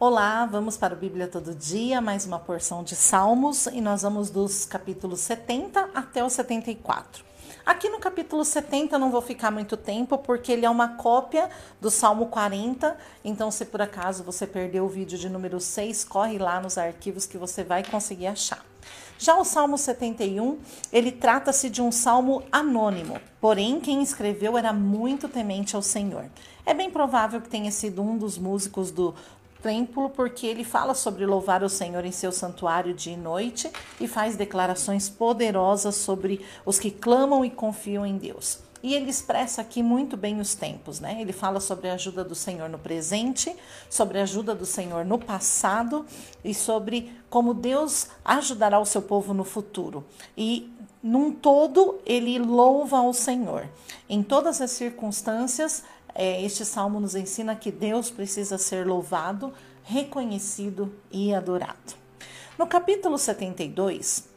Olá, vamos para o Bíblia Todo Dia, mais uma porção de Salmos e nós vamos dos capítulos 70 até o 74. Aqui no capítulo 70 não vou ficar muito tempo porque ele é uma cópia do Salmo 40, então se por acaso você perdeu o vídeo de número 6, corre lá nos arquivos que você vai conseguir achar. Já o Salmo 71, ele trata-se de um salmo anônimo, porém quem escreveu era muito temente ao Senhor. É bem provável que tenha sido um dos músicos do templo, porque ele fala sobre louvar o Senhor em seu santuário dia e noite e faz declarações poderosas sobre os que clamam e confiam em Deus. E ele expressa aqui muito bem os tempos, né? Ele fala sobre a ajuda do Senhor no presente, sobre a ajuda do Senhor no passado e sobre como Deus ajudará o seu povo no futuro. E num todo, ele louva ao Senhor. Em todas as circunstâncias, este salmo nos ensina que Deus precisa ser louvado, reconhecido e adorado. No capítulo 72,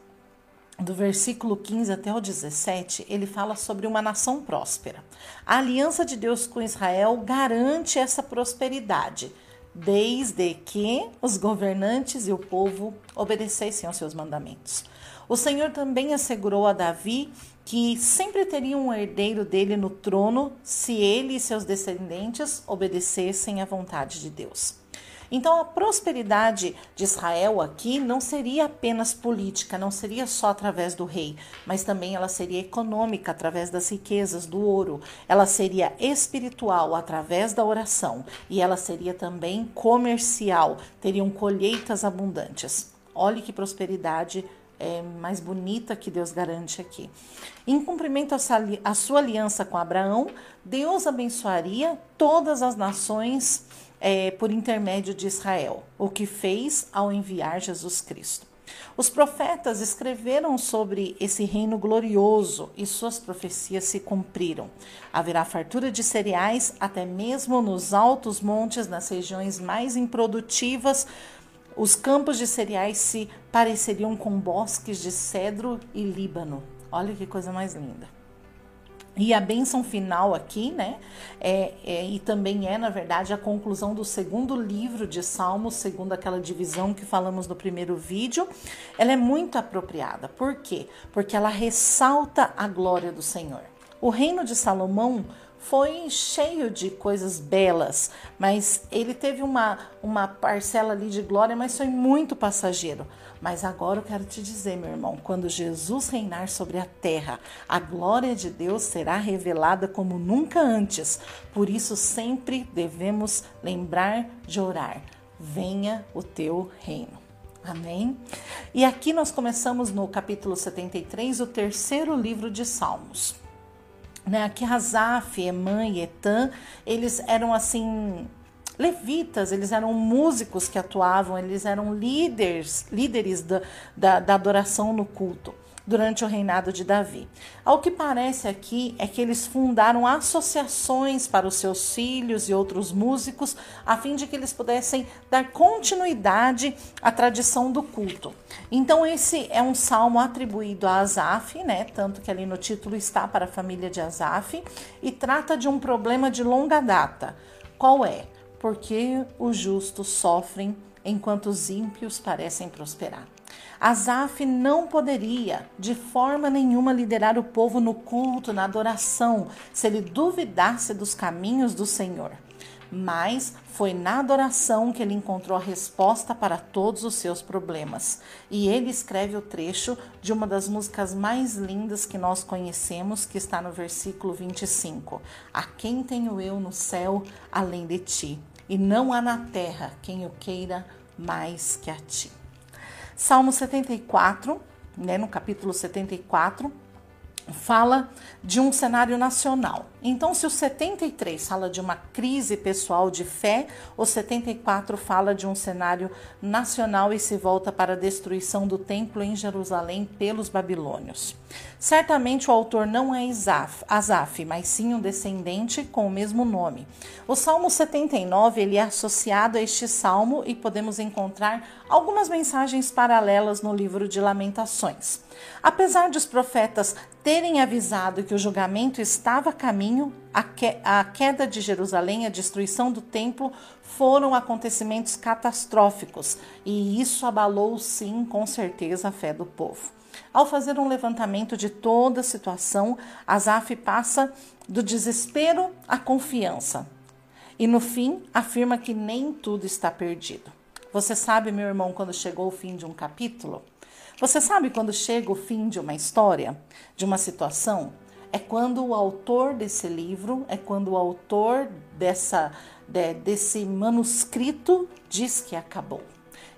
do versículo 15 até o 17, ele fala sobre uma nação próspera. A aliança de Deus com Israel garante essa prosperidade, desde que os governantes e o povo obedecessem aos seus mandamentos. O Senhor também assegurou a Davi que sempre teria um herdeiro dele no trono se ele e seus descendentes obedecessem à vontade de Deus. Então, a prosperidade de Israel aqui não seria apenas política, não seria só através do rei, mas também ela seria econômica através das riquezas, do ouro. Ela seria espiritual através da oração e ela seria também comercial, teriam colheitas abundantes. Olhe que prosperidade é, mais bonita que Deus garante aqui. Em cumprimento à sua aliança com Abraão, Deus abençoaria todas as nações é, por intermédio de Israel, o que fez ao enviar Jesus Cristo. Os profetas escreveram sobre esse reino glorioso e suas profecias se cumpriram. Haverá fartura de cereais até mesmo nos altos montes, nas regiões mais improdutivas, os campos de cereais se pareceriam com bosques de cedro e líbano. Olha que coisa mais linda. E a bênção final aqui, né? É, é, e também é, na verdade, a conclusão do segundo livro de Salmos, segundo aquela divisão que falamos no primeiro vídeo. Ela é muito apropriada. Por quê? Porque ela ressalta a glória do Senhor. O reino de Salomão foi cheio de coisas belas, mas ele teve uma, uma parcela ali de glória, mas foi muito passageiro. Mas agora eu quero te dizer, meu irmão, quando Jesus reinar sobre a terra, a glória de Deus será revelada como nunca antes. Por isso sempre devemos lembrar de orar. Venha o teu reino. Amém? E aqui nós começamos no capítulo 73, o terceiro livro de Salmos né, que Razaf, Emã e Etan, eles eram assim levitas, eles eram músicos que atuavam, eles eram líderes, líderes da, da, da adoração no culto durante o reinado de Davi. Ao que parece aqui é que eles fundaram associações para os seus filhos e outros músicos, a fim de que eles pudessem dar continuidade à tradição do culto. Então esse é um salmo atribuído a Asaf, né? Tanto que ali no título está para a família de Asaf e trata de um problema de longa data. Qual é? Porque os justos sofrem enquanto os ímpios parecem prosperar. Asaf não poderia, de forma nenhuma, liderar o povo no culto, na adoração, se ele duvidasse dos caminhos do Senhor. Mas foi na adoração que ele encontrou a resposta para todos os seus problemas. E ele escreve o trecho de uma das músicas mais lindas que nós conhecemos, que está no versículo 25: A quem tenho eu no céu além de ti? E não há na terra quem o queira mais que a ti. Salmo 74, né, no capítulo 74, fala de um cenário nacional. Então, se o 73 fala de uma crise pessoal de fé, o 74 fala de um cenário nacional e se volta para a destruição do templo em Jerusalém pelos babilônios. Certamente o autor não é Isaf, Asaf, mas sim um descendente com o mesmo nome. O Salmo 79 ele é associado a este salmo e podemos encontrar algumas mensagens paralelas no livro de Lamentações. Apesar de os profetas terem avisado que o julgamento estava a caminho, a, que, a queda de Jerusalém, a destruição do templo foram acontecimentos catastróficos e isso abalou, sim, com certeza, a fé do povo. Ao fazer um levantamento de toda a situação, Asaf passa do desespero à confiança e, no fim, afirma que nem tudo está perdido. Você sabe, meu irmão, quando chegou o fim de um capítulo? Você sabe quando chega o fim de uma história, de uma situação? É quando o autor desse livro, é quando o autor dessa, de, desse manuscrito diz que acabou.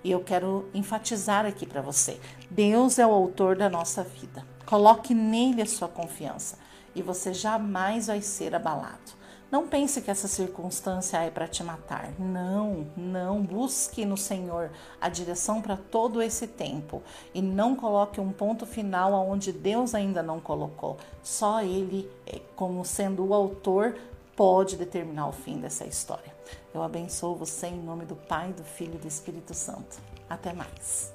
E eu quero enfatizar aqui para você: Deus é o autor da nossa vida. Coloque nele a sua confiança e você jamais vai ser abalado. Não pense que essa circunstância é para te matar. Não, não. Busque no Senhor a direção para todo esse tempo e não coloque um ponto final aonde Deus ainda não colocou. Só Ele, é, como sendo o autor, pode determinar o fim dessa história. Eu abençoo você em nome do Pai, do Filho e do Espírito Santo. Até mais.